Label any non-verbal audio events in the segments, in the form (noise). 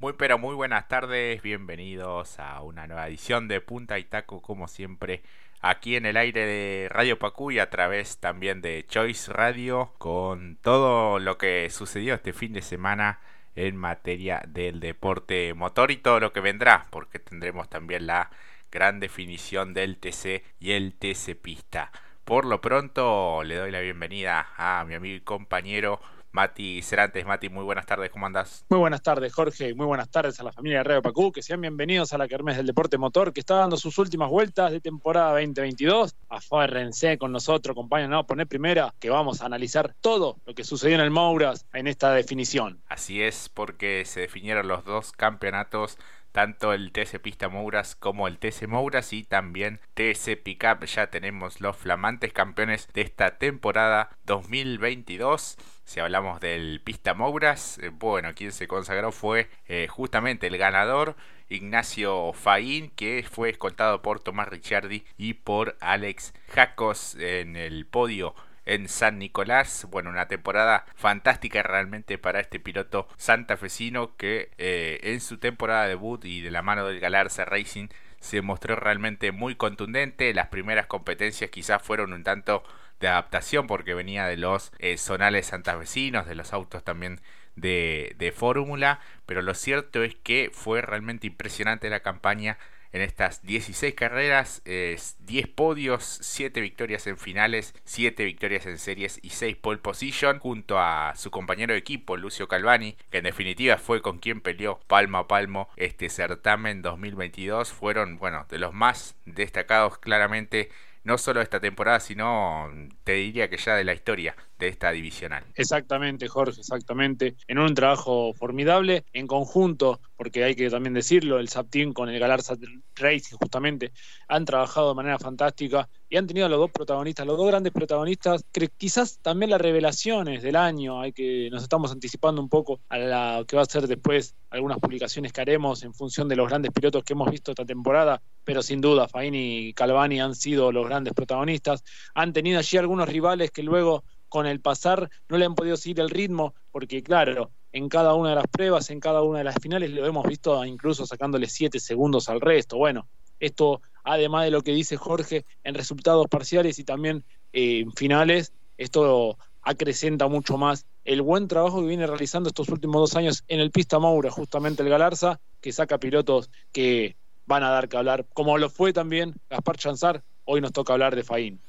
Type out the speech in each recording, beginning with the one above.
Muy pero muy buenas tardes, bienvenidos a una nueva edición de Punta y Taco como siempre aquí en el aire de Radio Pacú y a través también de Choice Radio con todo lo que sucedió este fin de semana en materia del deporte motor y todo lo que vendrá porque tendremos también la gran definición del TC y el TC Pista. Por lo pronto le doy la bienvenida a mi amigo y compañero Mati Cerantes. Mati, muy buenas tardes, ¿cómo andás? Muy buenas tardes, Jorge, muy buenas tardes a la familia de Radio Pacú, que sean bienvenidos a la Kermés del Deporte Motor, que está dando sus últimas vueltas de temporada 2022. Afárrense con nosotros, acompáñanos a poner primera, que vamos a analizar todo lo que sucedió en el Mouras en esta definición. Así es, porque se definieron los dos campeonatos tanto el TC Pista Mouras como el TC Mouras y también TC Pickup. Ya tenemos los flamantes campeones de esta temporada 2022. Si hablamos del Pista Mouras, eh, bueno, quien se consagró fue eh, justamente el ganador Ignacio Faín, que fue escoltado por Tomás Ricciardi y por Alex Jacos en el podio en San Nicolás. Bueno, una temporada fantástica realmente para este piloto santafesino que eh, en su temporada de debut y de la mano del Galarza Racing se mostró realmente muy contundente. Las primeras competencias quizás fueron un tanto de adaptación porque venía de los eh, zonales santafesinos, de los autos también de, de fórmula, pero lo cierto es que fue realmente impresionante la campaña en estas 16 carreras, 10 podios, 7 victorias en finales, 7 victorias en series y 6 pole position, junto a su compañero de equipo, Lucio Calvani, que en definitiva fue con quien peleó palmo a palmo este certamen 2022. Fueron, bueno, de los más destacados claramente no solo esta temporada, sino te diría que ya de la historia de esta divisional. Exactamente, Jorge, exactamente. En un trabajo formidable, en conjunto, porque hay que también decirlo, el Sapteam con el Galarza Racing justamente han trabajado de manera fantástica y han tenido a los dos protagonistas, los dos grandes protagonistas, quizás también las revelaciones del año, hay que nos estamos anticipando un poco a la que va a ser después algunas publicaciones que haremos en función de los grandes pilotos que hemos visto esta temporada, pero sin duda Faini y Calvani han sido los grandes protagonistas, han tenido allí algunos rivales que luego con el pasar no le han podido seguir el ritmo, porque claro, en cada una de las pruebas, en cada una de las finales, lo hemos visto incluso sacándole siete segundos al resto. Bueno, esto, además de lo que dice Jorge, en resultados parciales y también eh, en finales, esto acrecenta mucho más el buen trabajo que viene realizando estos últimos dos años en el Pista Maura, justamente el Galarza, que saca pilotos que van a dar que hablar, como lo fue también Gaspar Chanzar, hoy nos toca hablar de Faín.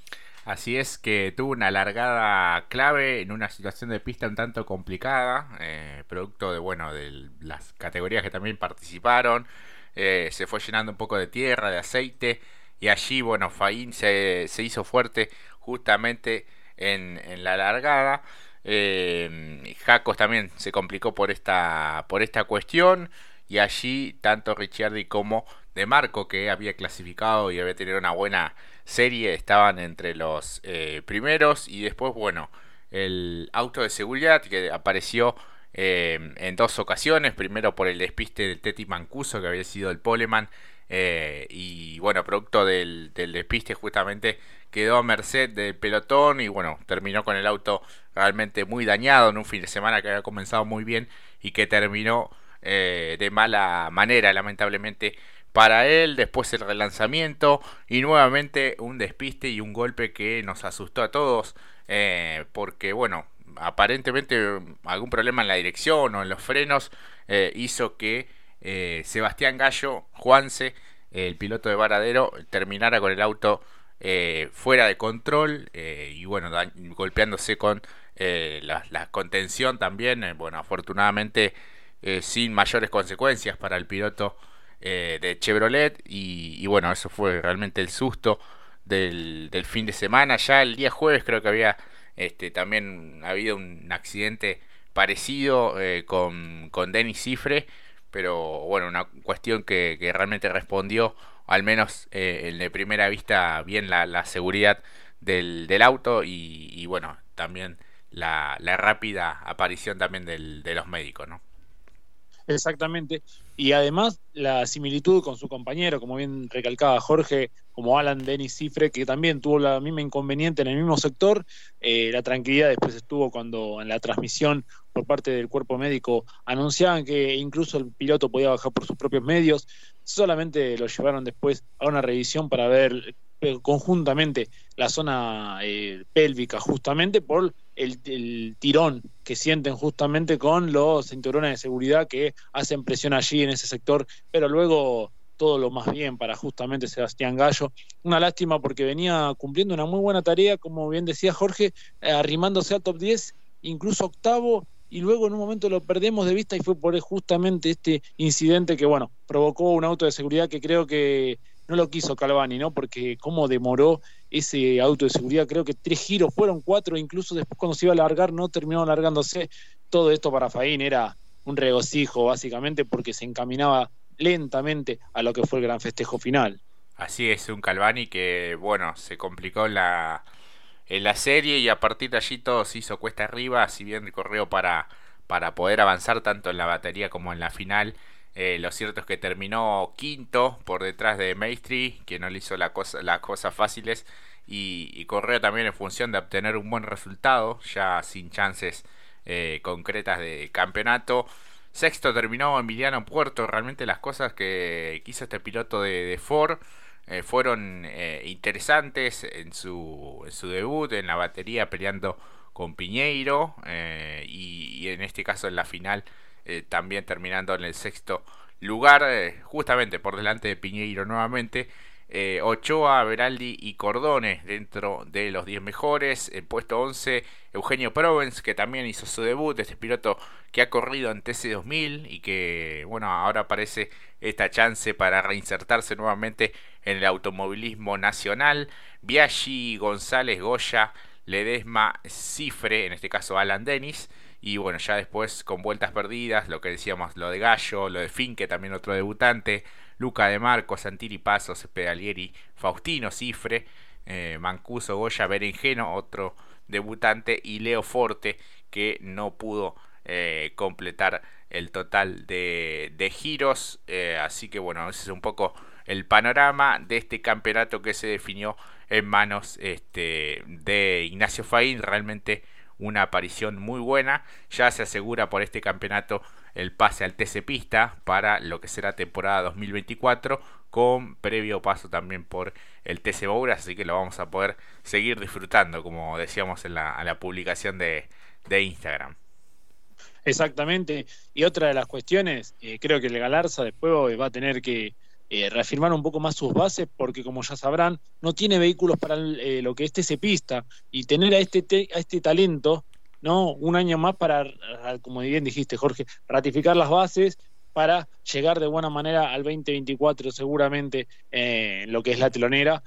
Así es que tuvo una largada clave en una situación de pista un tanto complicada, eh, producto de bueno de las categorías que también participaron. Eh, se fue llenando un poco de tierra, de aceite, y allí bueno Faín se, se hizo fuerte justamente en, en la largada. Eh, Jacos también se complicó por esta, por esta cuestión. Y allí tanto Ricciardi como De Marco, que había clasificado y había tenido una buena serie estaban entre los eh, primeros. Y después, bueno, el auto de seguridad que apareció eh, en dos ocasiones, primero por el despiste del Teti Mancuso que había sido el Poleman eh, y bueno, producto del, despiste justamente quedó a merced del pelotón y bueno, terminó con el auto realmente muy dañado en un fin de semana que había comenzado muy bien y que terminó de mala manera lamentablemente para él, después el relanzamiento y nuevamente un despiste y un golpe que nos asustó a todos eh, porque bueno, aparentemente algún problema en la dirección o en los frenos eh, hizo que eh, Sebastián Gallo, Juanse, el piloto de Varadero, terminara con el auto fuera de control y bueno, golpeándose con la, contención también, bueno, afortunadamente sin mayores consecuencias para el piloto eh, de Chevrolet y, bueno, eso fue realmente el susto del, del, fin de semana. Ya el día jueves creo que había este, también habido un accidente parecido eh, con, con Denis Cifre, pero bueno, una cuestión que, que realmente respondió, al menos eh, de primera vista, bien la, la seguridad del, del auto y, y, bueno, también la, la rápida aparición también del, de los médicos, ¿no? Exactamente. Y además la similitud con su compañero, como bien recalcaba Jorge, como Alan Dennis Cifre, que también tuvo la misma inconveniente en el mismo sector. Eh, la tranquilidad después estuvo cuando en la transmisión por parte del cuerpo médico anunciaban que incluso el piloto podía bajar por sus propios medios. Solamente lo llevaron después a una revisión para ver conjuntamente la zona eh, pélvica justamente por el, tirón que sienten justamente con los cinturones de seguridad que hacen presión allí en ese sector, pero luego todo lo más bien para justamente Sebastián Gallo. Una lástima porque venía cumpliendo una muy buena tarea, como bien decía Jorge, eh, arrimándose al top 10, incluso octavo, y luego en un momento lo perdemos de vista y fue por justamente este incidente que, bueno, provocó un auto de seguridad que creo que no lo quiso Calvani, ¿no? Porque cómo demoró ese auto de seguridad, creo que tres giros, fueron cuatro, incluso después cuando se iba a largar no terminó largándose. Todo esto para Faín era un regocijo, básicamente, porque se encaminaba lentamente a lo que fue el gran festejo final. Así es, un Calvani que, bueno, se complicó la, en la serie y a partir de allí todo se hizo cuesta arriba, si bien corrió para, para poder avanzar tanto en la batería como en la final. Eh, lo cierto es que terminó quinto por detrás de Maestri, que no le hizo las cosas fáciles. Y, corrió también en función de obtener un buen resultado, ya sin chances eh, concretas de campeonato. Sexto terminó Emiliano Puerto. Realmente las cosas que quiso este piloto de, Ford eh, fueron interesantes en su debut, en la batería peleando con Piñeiro y, en este caso en la final eh, también terminando en el sexto lugar, eh, justamente por delante de Piñeiro nuevamente. Eh, Ochoa, Beraldi y Cordone dentro de los 10 mejores. En puesto 11, Eugenio Provence, que también hizo su debut. Este piloto que ha corrido en TC2000 y que, bueno, ahora aparece esta chance para reinsertarse nuevamente en el automovilismo nacional. Biaggi, González, Goya, Ledesma, Cifre, en este caso Alan Dennis. Y bueno, ya después con vueltas perdidas, lo que decíamos, lo de Gallo, lo de Finke, también otro debutante, Luca de Marco, Santiri Pasos, Pedalieri, Faustino Cifre, eh, Mancuso Goya Berenjeno, otro debutante, y Leo Forte, que no pudo eh, completar el total de, de giros. Eh, así que bueno, ese es un poco el panorama de este campeonato que se definió en manos este, de Ignacio Faín. Realmente una aparición muy buena. Ya se asegura por este campeonato el pase al TC Pista para lo que será temporada 2024 con previo paso también por el TC Bouras, así que lo vamos a poder seguir disfrutando como decíamos en la, publicación de, Instagram. Exactamente, y otra de las cuestiones, eh, creo que el Galarza después va a tener que eh, reafirmar un poco más sus bases, porque como ya sabrán, no tiene vehículos para eh, lo que este se pista, y tener a este, a este talento, ¿no? Un año más para, como bien dijiste, Jorge, ratificar las bases para llegar de buena manera al 2024 seguramente eh, lo que es la telonera.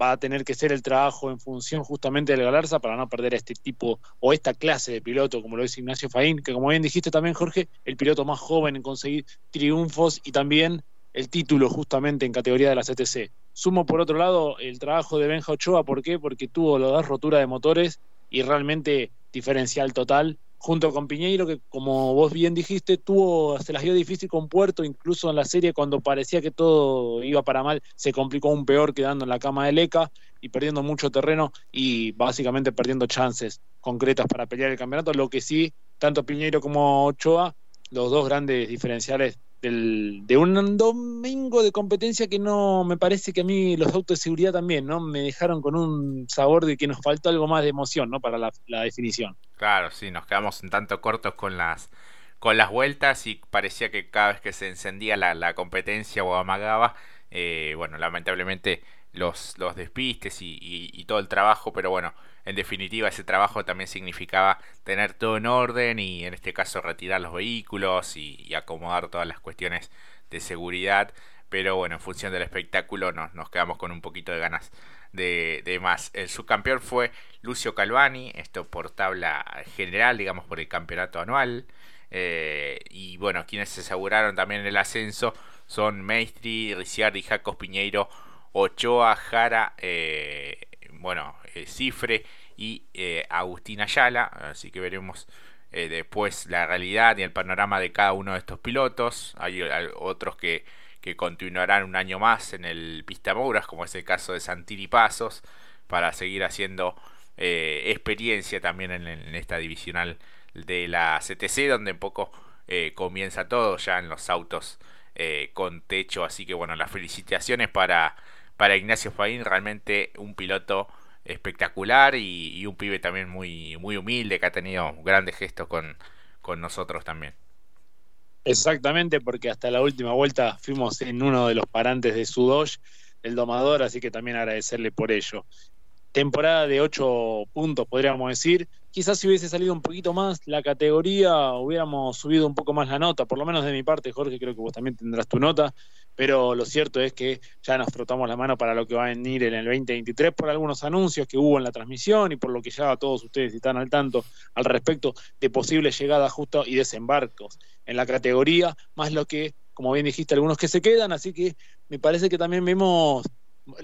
va a tener que ser el trabajo en función justamente del Galarza para no perder a este tipo o esta clase de piloto, como lo es Ignacio Faín, que como bien dijiste también, Jorge, el piloto más joven en conseguir triunfos y también el título justamente en categoría de la CTC. Sumo por otro lado el trabajo de Benja Ochoa, ¿por qué? Porque tuvo las dos roturas de motores y realmente diferencial total, junto con Piñeiro, que como vos bien dijiste, tuvo, se las dio difícil con Puerto, incluso en la serie cuando parecía que todo iba para mal, se complicó aún peor quedando en la cama de Leca y perdiendo mucho terreno y básicamente perdiendo chances concretas para pelear el campeonato, lo que sí, tanto Piñeiro como Ochoa, los dos grandes diferenciales de un domingo de competencia que no me parece que a mí los autos de seguridad también, ¿no? Me dejaron con un sabor de que nos faltó algo más de emoción, ¿no? Para la, definición. Claro, sí, nos quedamos un tanto cortos con las con las vueltas y parecía que cada vez que se encendía la, competencia o amagaba, eh, bueno, lamentablemente los, los despistes y, todo el trabajo, pero bueno, en definitiva ese trabajo también significaba tener todo en orden y en este caso retirar los vehículos y, acomodar todas las cuestiones de seguridad, pero bueno, en función del espectáculo nos, nos quedamos con un poquito de ganas de, de, más. El subcampeón fue Lucio Calvani, esto por tabla general, digamos por el campeonato anual. Eh, y bueno, quienes se aseguraron también el ascenso son Maestri, Ricciardi, Jacos Piñeiro, Ochoa, Jara, eh, bueno, eh, Cifre y Agustín Ayala. Así que veremos después la realidad y el panorama de cada uno de estos pilotos. Hay, otros que, que, continuarán un año más en el Pista Mouras, como es el caso de Santiri Pasos, para seguir haciendo experiencia también en, esta divisional de la CTC, donde un poco eh, comienza todo ya en los autos con techo. Así que bueno, las felicitaciones para, para Ignacio Faín, realmente un piloto espectacular y, un pibe también muy, muy humilde que ha tenido grandes gestos con, con nosotros también. Exactamente, porque hasta la última vuelta fuimos en uno de los parantes de Sudosh, el domador, así que también agradecerle por ello. Temporada de 8 puntos, podríamos decir. Quizás si hubiese salido un poquito más la categoría, hubiéramos subido un poco más la nota, por lo menos de mi parte, Jorge, creo que vos también tendrás tu nota. Pero lo cierto es que ya nos frotamos la mano para lo que va a venir en el 2023 por algunos anuncios que hubo en la transmisión y por lo que ya todos ustedes están al tanto al respecto de posibles llegadas justo y desembarcos en la categoría, más lo que, como bien dijiste, algunos que se quedan, así que me parece que también vemos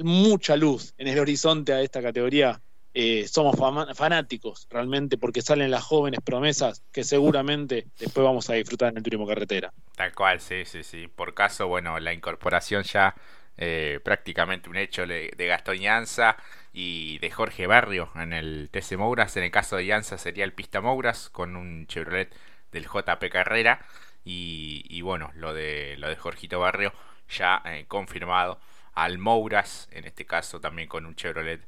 mucha luz en el horizonte a esta categoría eh, somos fanáticos realmente porque salen las jóvenes promesas que seguramente después vamos a disfrutar en el turismo carretera. Tal cual, sí, sí, sí. Por caso, bueno, la incorporación ya eh, prácticamente un hecho de, Gastón Llanza y de Jorge Barrio en el TC Mouras. En el caso de Llanza sería el Pista Mouras con un Chevrolet del JP Carrera. Y, bueno, lo de, lo de Jorgito Barrio ya eh, confirmado al Mouras, en este caso también con un Chevrolet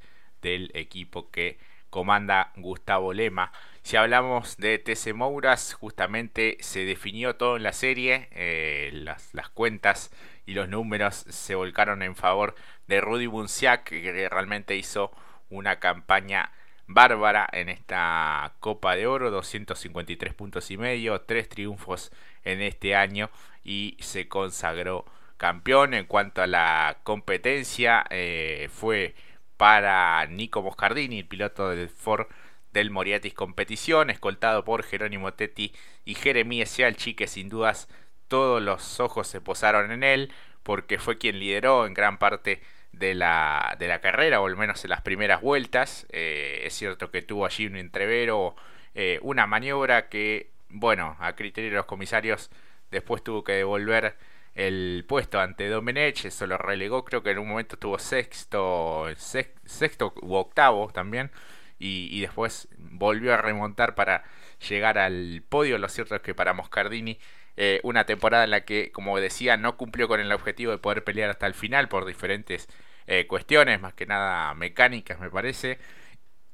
del equipo que comanda Gustavo Lema. Si hablamos de TC Mouras, justamente se definió todo en la serie, eh, las, cuentas y los números se volcaron en favor de Rudy Bunciac, que realmente hizo una campaña bárbara en esta Copa de Oro, 253 puntos y medio, tres triunfos en este año y se consagró campeón en cuanto a la competencia, eh, fue para Nico Moscardini, el piloto del Ford del Moriatis Competición, escoltado por Jerónimo Tetti y Jeremías Cialchi, que sin dudas todos los ojos se posaron en él, porque fue quien lideró en gran parte de la, de la carrera, o al menos en las primeras vueltas. Eh, es cierto que tuvo allí un entrevero, eh, una maniobra que, bueno, a criterio de los comisarios, después tuvo que devolver el puesto ante Domenech, eso lo relegó, creo que en un momento estuvo sexto, sexto u octavo también, y, después volvió a remontar para llegar al podio. Lo cierto es que para Moscardini, eh, una temporada en la que, como decía, no cumplió con el objetivo de poder pelear hasta el final por diferentes eh, cuestiones, más que nada mecánicas, me parece.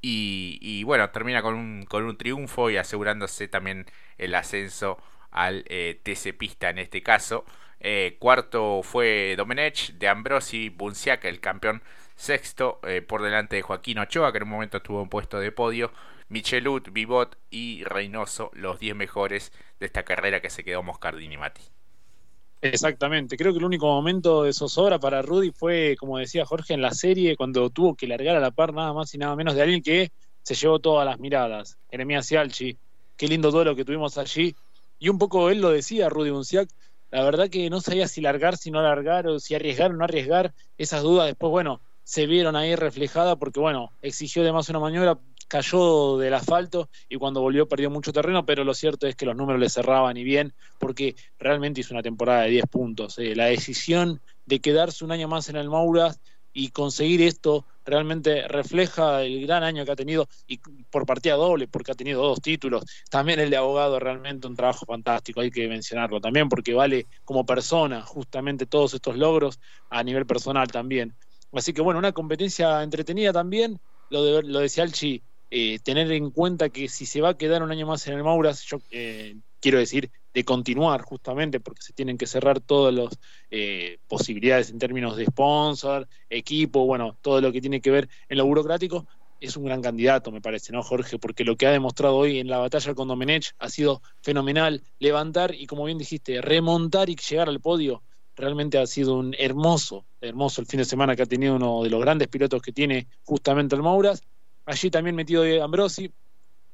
Y, bueno, termina con un, con un triunfo y asegurándose también el ascenso al eh, TC Pista en este caso. Eh, cuarto fue Domenech, de Ambrosi, Bunciac, el campeón sexto, eh, por delante de Joaquín Ochoa, que en un momento estuvo en puesto de podio. Michelut, Vivot y Reynoso, los 10 mejores de esta carrera que se quedó Moscardini Mati. Exactamente, creo que el único momento de zozobra para Rudy fue, como decía Jorge, en la serie, cuando tuvo que largar a la par nada más y nada menos de alguien que se llevó todas las miradas. Jeremías Cialchi, qué lindo duelo que tuvimos allí. Y un poco él lo decía, Rudy Bunciac, la verdad que no sabía si largar, si no largar, o si arriesgar o no arriesgar. Esas dudas después, bueno, se vieron ahí reflejadas porque, bueno, exigió además una maniobra, cayó del asfalto y cuando volvió perdió mucho terreno, pero lo cierto es que los números le cerraban y bien porque realmente hizo una temporada de 10 puntos. Eh. La decisión de quedarse un año más en el y conseguir esto realmente refleja el gran año que ha tenido y por partida doble, porque ha tenido dos títulos. También el de abogado, realmente un trabajo fantástico, hay que mencionarlo también, porque vale como persona justamente todos estos logros a nivel personal también. Así que bueno, una competencia entretenida también, lo, de, lo Alchi, eh, tener en cuenta que si se va a quedar un año más en el Mauras, yo eh, quiero decir, de continuar justamente porque se tienen que cerrar todas las eh, posibilidades en términos de sponsor, equipo, bueno, todo lo que tiene que ver en lo burocrático, es un gran candidato, me parece, ¿no, Jorge? Porque lo que ha demostrado hoy en la batalla con Domenech ha sido fenomenal. Levantar y, como bien dijiste, remontar y llegar al podio, realmente ha sido un hermoso, hermoso el fin de semana que ha tenido uno de los grandes pilotos que tiene justamente el Mouras. Allí también metido Ambrosi,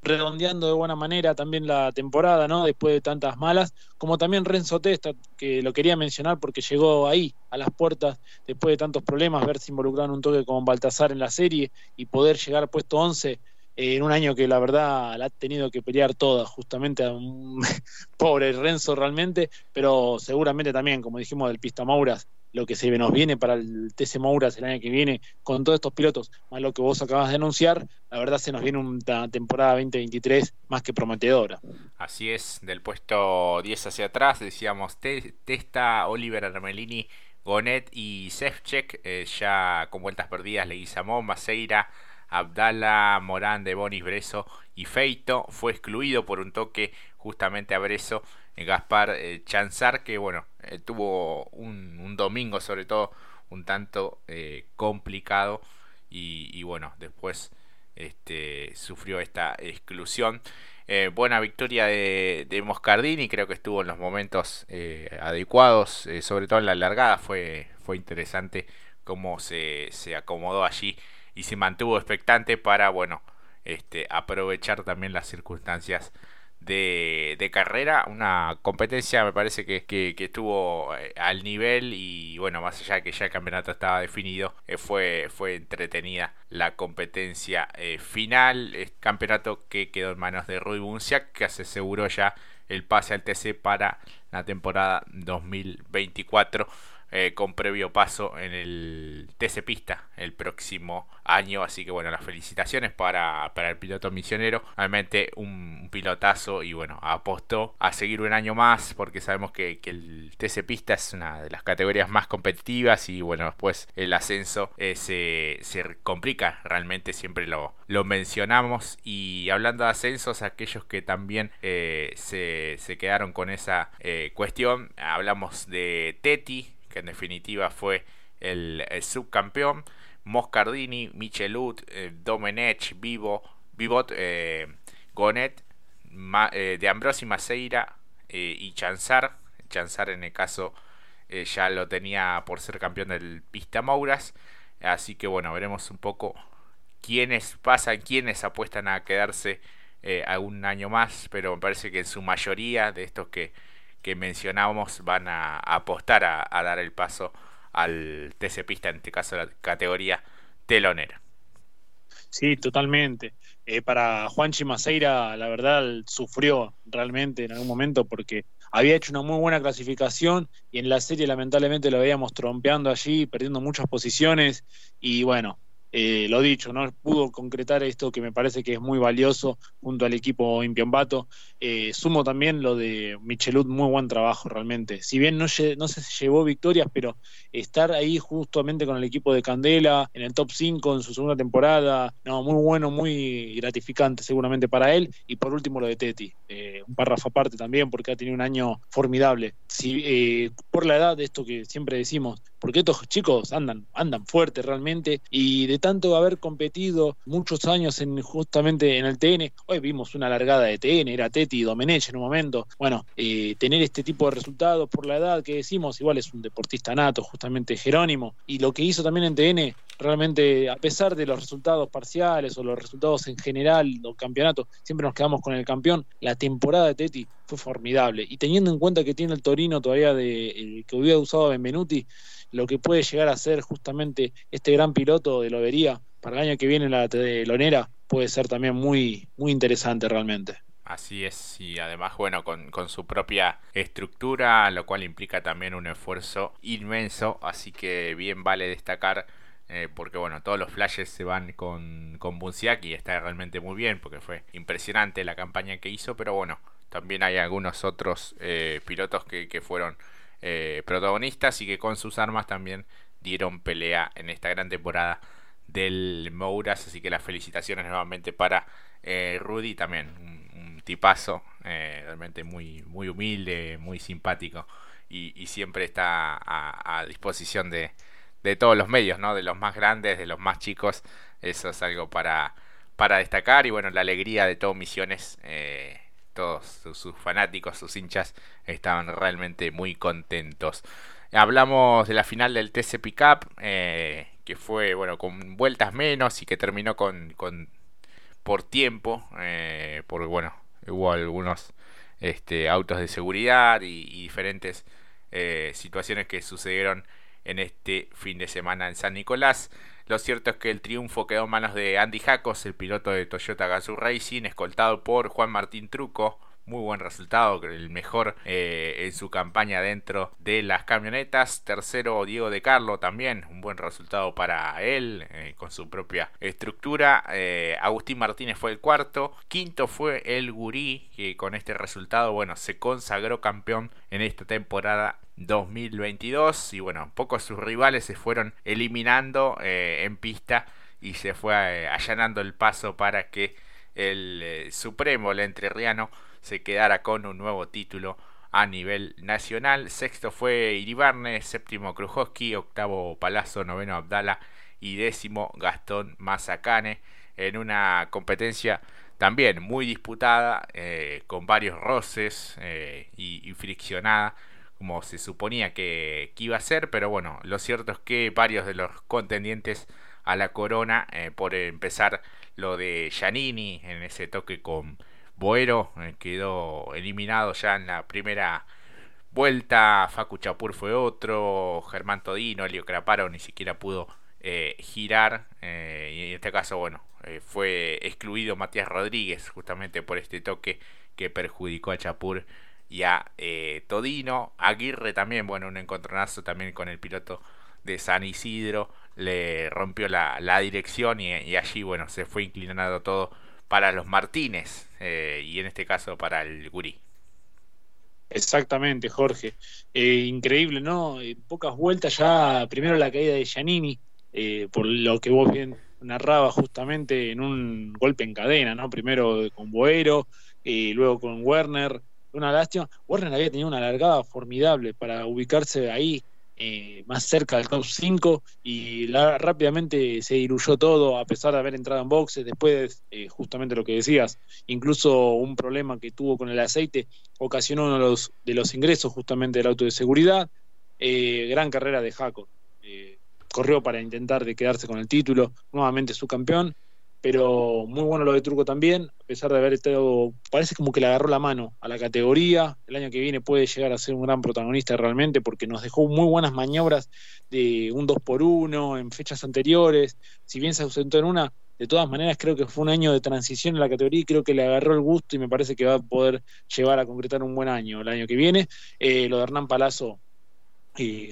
redondeando de buena manera también la temporada, ¿no? Después de tantas malas, como también Renzo Testa, que lo quería mencionar porque llegó ahí, a las puertas, después de tantos problemas, verse involucrado en un toque con Baltasar en la serie y poder llegar puesto 11 en un año que la verdad la ha tenido que pelear toda, justamente a un (laughs) pobre Renzo realmente, pero seguramente también, como dijimos del Pista Mauras, lo que se nos viene para el TC Mouras el año que viene, con todos estos pilotos, más lo que vos acabas de anunciar, la verdad se nos viene una temporada 2023 más que prometedora. Así es, del puesto 10 hacia atrás, decíamos Testa, Oliver Armelini, Gonet y Sefchek, eh, ya con vueltas perdidas, Leguizamón, Maceira, Abdala, Morán, de Bonis, Breso y Feito, fue excluido por un toque justamente a Breso Gaspar eh, Chanzar, que bueno, eh, tuvo un, domingo sobre todo un tanto eh, complicado y, bueno, después este, sufrió esta exclusión. buena victoria de, de, Moscardini, creo que estuvo en los momentos adecuados, sobre todo en la largada, fue, fue interesante cómo se, se acomodó allí y se mantuvo expectante para, bueno, este, aprovechar también las circunstancias de, carrera, una competencia me parece que, que, estuvo eh, al nivel y bueno, más allá de que ya el campeonato estaba definido, eh, fue, fue entretenida la competencia eh, final, campeonato que quedó en manos de Rui Bunciak, que se aseguró ya el pase al TC para la temporada 2024. Eh, con previo paso en el TC Pista el próximo año. Así que bueno, las felicitaciones para, para el piloto misionero. Realmente un, pilotazo y bueno, apostó a seguir un año más porque sabemos que, el TC Pista es una de las categorías más competitivas y bueno, después el ascenso eh, se, se, complica. Realmente siempre lo, lo mencionamos. Y hablando de ascensos, aquellos que también eh, se, se, quedaron con esa cuestión, hablamos de Teti que en definitiva fue el, subcampeón. Moscardini, Michelut, eh, Domenech, Vivo, Vivot, eh, Gonet, eh, De Ambrosi Maceira y Chanzar. Chanzar en el caso ya lo tenía por ser campeón del Pista Mouras. Así que bueno, veremos un poco quiénes pasan, quiénes apuestan a quedarse a un año más. Pero me parece que en su mayoría de estos que que mencionábamos van a, apostar a, dar el paso al TC Pista, en este caso la categoría telonera. Sí, totalmente. Eh, para Juanchi Maceira, la verdad, sufrió realmente en algún momento porque había hecho una muy buena clasificación y en la serie lamentablemente lo veíamos trompeando allí, perdiendo muchas posiciones y bueno, eh, lo dicho, no pudo concretar esto que me parece que es muy valioso junto al equipo Impiombato. Eh, sumo también lo de Michelut, muy buen trabajo realmente. Si bien no, no se llevó victorias, pero estar ahí justamente con el equipo de Candela en el top 5 en su segunda temporada, no, muy bueno, muy gratificante seguramente para él. Y por último lo de Teti, eh, un párrafo aparte también porque ha tenido un año formidable. Si, eh, por la edad de esto que siempre decimos, porque estos chicos andan, andan fuerte realmente y de tanto haber competido muchos años en justamente en el TN, hoy vimos una largada de TN, era Teti y Domenech en un momento, bueno, eh, tener este tipo de resultados por la edad que decimos, igual es un deportista nato, justamente Jerónimo, y lo que hizo también en TN, realmente a pesar de los resultados parciales o los resultados en general del campeonato, siempre nos quedamos con el campeón, la temporada de Teti fue formidable, y teniendo en cuenta que tiene el Torino todavía de eh, que hubiera usado Benvenuti, lo que puede llegar a ser justamente este gran piloto de Lobería para el año que viene la Lonera puede ser también muy, muy interesante realmente. Así es, y además, bueno, con, con, su propia estructura, lo cual implica también un esfuerzo inmenso, así que bien vale destacar, eh, porque bueno, todos los flashes se van con, con y está realmente muy bien, porque fue impresionante la campaña que hizo, pero bueno, también hay algunos otros eh, pilotos que, que fueron eh, protagonistas y que con sus armas también dieron pelea en esta gran temporada del Mouras. Así que las felicitaciones nuevamente para eh, Rudy, también un, tipazo, eh, realmente muy, muy humilde, muy simpático y, siempre está a, disposición de, de, todos los medios, ¿no? de los más grandes, de los más chicos. Eso es algo para, para destacar y bueno, la alegría de todo Misiones todos sus, fanáticos, sus hinchas, estaban realmente muy contentos. Hablamos de la final del TC Pickup, eh, que fue bueno con vueltas menos y que terminó con, con por tiempo, eh, porque bueno, hubo algunos este, autos de seguridad y, diferentes eh, situaciones que sucedieron en este fin de semana en San Nicolás. Lo cierto es que el triunfo quedó en manos de Andy Jacos, el piloto de Toyota Gazoo Racing, escoltado por Juan Martín Truco, muy buen resultado, el mejor eh, en su campaña dentro de las camionetas. Tercero, Diego de Carlo, también un buen resultado para él, eh, con su propia estructura. Eh, Agustín Martínez fue el cuarto. Quinto fue el Gurí, que con este resultado, bueno, se consagró campeón en esta temporada 2022 y bueno, pocos sus rivales se fueron eliminando en pista y se fue allanando el paso para que el Supremo, el entrerriano, se quedara con un nuevo título a nivel nacional. Sexto fue Iribarne, séptimo Krujowski, octavo Palazzo, noveno Abdala y décimo Gastón Mazacane en una competencia también muy disputada, eh, con varios roces eh, y, friccionada, como se suponía que, iba a ser, pero bueno, lo cierto es que varios de los contendientes a la corona, eh, por empezar lo de Giannini en ese toque con Boero eh, quedó eliminado ya en la primera vuelta. Facu Chapur fue otro. Germán Todino, Elio Craparo ni siquiera pudo eh, girar. Eh, y en este caso, bueno, fue excluido Matías Rodríguez justamente por este toque que perjudicó a Chapur y a Todino. Aguirre también, bueno, un encontronazo también con el piloto de San Isidro. Le rompió la, dirección y, allí, bueno, se fue inclinando todo para los Martínez eh, y en este caso para el Gurí. Exactamente, Jorge. Eh, increíble, ¿no? En pocas vueltas ya, primero la caída de Giannini, eh, por lo que vos bien narrabas justamente en un golpe en cadena, ¿no? Primero con Boero, luego con Werner. Una lástima. Werner había tenido una largada formidable para ubicarse ahí eh, más cerca del top 5 y rápidamente se diluyó todo a pesar de haber entrado en boxes. Después, eh, justamente lo que decías, incluso un problema que tuvo con el aceite ocasionó uno de los, de los ingresos justamente del auto de seguridad. Eh, gran carrera de Jaco. corrió para intentar de quedarse con el título, nuevamente su campeón pero muy bueno lo de Truco también, a pesar de haber estado, parece como que le agarró la mano a la categoría, el año que viene puede llegar a ser un gran protagonista realmente porque nos dejó muy buenas maniobras de un 2 por 1 en fechas anteriores, si bien se ausentó en una, de todas maneras creo que fue un año de transición en la categoría y creo que le agarró el gusto y me parece que va a poder llevar a concretar un buen año el año que viene. Eh, lo de Hernán Palazzo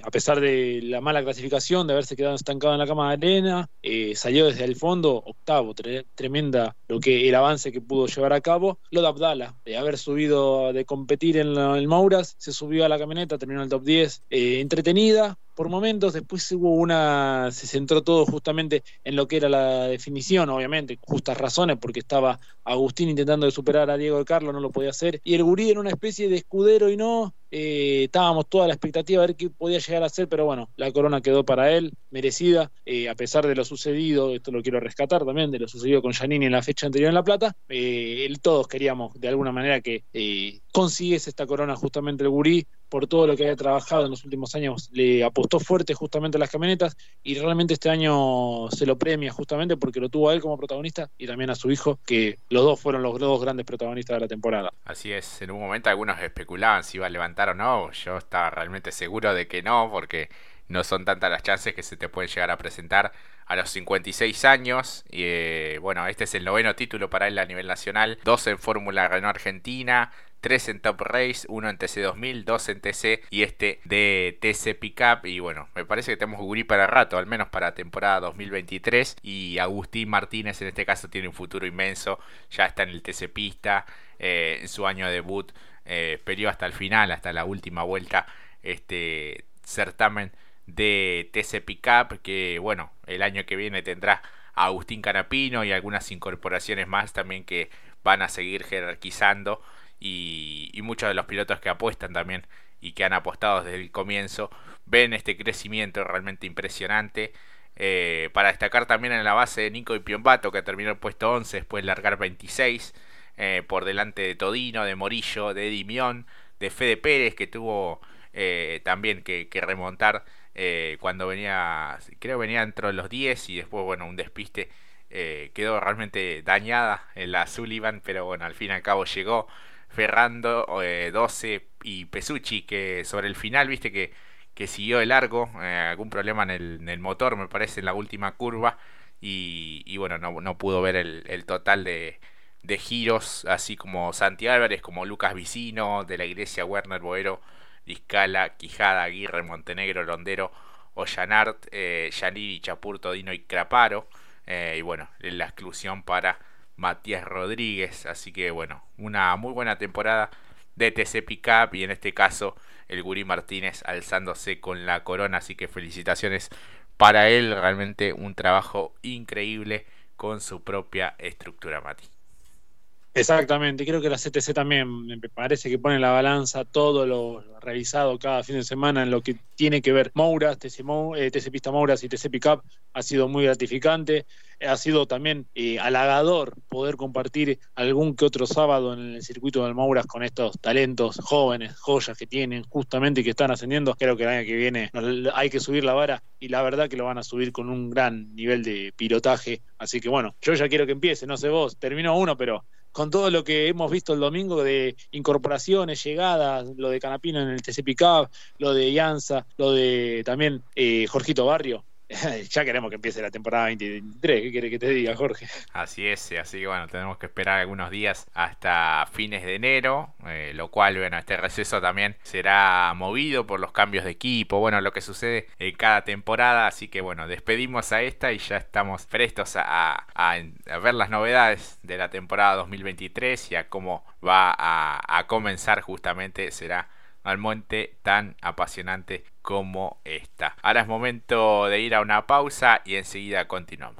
a pesar de la mala clasificación, de haberse quedado estancado en la cama de arena, eh, salió desde el fondo octavo, tremenda lo que el avance que pudo llevar a cabo. Lo de Abdala, de haber subido de competir en, el Mauras, se subió a la camioneta, terminó en el top 10, eh, entretenida, por momentos, después hubo una, se centró todo justamente en lo que era la definición, obviamente, justas razones, porque estaba Agustín intentando de superar a Diego de Carlos, no lo podía hacer, y el Gurí era una especie de escudero y no, eh, estábamos toda la expectativa de ver qué podía llegar a hacer, pero bueno, la corona quedó para él, merecida, eh, a pesar de lo sucedido, esto lo quiero rescatar también, de lo sucedido con Janini en la fecha anterior en La Plata, eh, todos queríamos de alguna manera que consiguiese esta corona justamente el Gurí, por todo lo que había trabajado en los últimos años, le apostó fuerte justamente a las camionetas y realmente este año se lo premia justamente porque lo tuvo a él como protagonista y también a su hijo, que los dos fueron los dos grandes protagonistas de la temporada. Así es, en un momento algunos especulaban si iba a levantar o no, yo estaba realmente seguro de que no, porque no son tantas las chances que se te pueden llegar a presentar a los 56 años. Y eh, bueno, este es el noveno título para él a nivel nacional. Dos en Fórmula Renault Argentina, 3 en Top Race, 1 en TC2000, 2 en TC y este de TC Pickup. Y bueno, me parece que tenemos Gurí para rato, al menos para temporada 2023. Y Agustín Martínez en este caso tiene un futuro inmenso, ya está en el TC Pista, eh, en su año de debut, eh, hasta el final, hasta la última vuelta, este certamen de TC Pickup, que bueno, el año que viene tendrá a Agustín Canapino y algunas incorporaciones más también que van a seguir jerarquizando y, muchos de los pilotos que apuestan también y que han apostado desde el comienzo ven este crecimiento realmente impresionante. Eh, para destacar también en la base de Nico y Piombato que terminó el puesto 11 después de largar 26 eh, por delante de Todino, de Morillo, de Dimión, de Fede Pérez que tuvo eh, también que, remontar cuando venía, creo venía dentro de los 10 y después bueno un despiste quedó realmente dañada en la Sullivan pero bueno al fin y al cabo llegó Ferrando, 12 eh, y Pesucci, que sobre el final, viste que, que siguió de largo, eh, algún problema en el, motor me parece en la última curva y, bueno, no, pudo ver el, total de, giros, así como Santi Álvarez, como Lucas Vicino, de la Iglesia Werner Boero, Discala, Quijada, Aguirre, Montenegro, Londero, Ollanart, eh, Yaniri, Chapurto, Dino y Craparo. Eh, y bueno, la exclusión para Matías Rodríguez. Así que bueno, una muy buena temporada de TC Pickup y en este caso el Guri Martínez alzándose con la corona. Así que felicitaciones para él. Realmente un trabajo increíble con su propia estructura, Mati. Exactamente, creo que la CTC también me parece que pone en la balanza todo lo revisado cada fin de semana en lo que tiene que ver Mouras, TC, eh, Pista Mouras y TC Pickup ha sido muy gratificante, ha sido también eh, halagador poder compartir algún que otro sábado en el circuito del Mouras con estos talentos jóvenes, joyas que tienen justamente y que están ascendiendo. Creo que el año que viene hay que subir la vara y la verdad que lo van a subir con un gran nivel de pilotaje. Así que bueno, yo ya quiero que empiece, no sé vos, termino uno, pero con todo lo que hemos visto el domingo de incorporaciones, llegadas, lo de Canapino en el TC Pickup, lo de Ianza, lo de también eh, Jorgito Barrio. (laughs) ya queremos que empiece la temporada 2023. ¿Qué quiere que te diga, Jorge? Así es, así que bueno, tenemos que esperar algunos días hasta fines de enero, eh, lo cual, bueno, este receso también será movido por los cambios de equipo, bueno, lo que sucede en cada temporada. Así que bueno, despedimos a esta y ya estamos prestos a, ver las novedades de la temporada 2023 y a cómo va a, a comenzar justamente será al monte tan apasionante como esta. Ahora es momento de ir a una pausa y enseguida continuamos.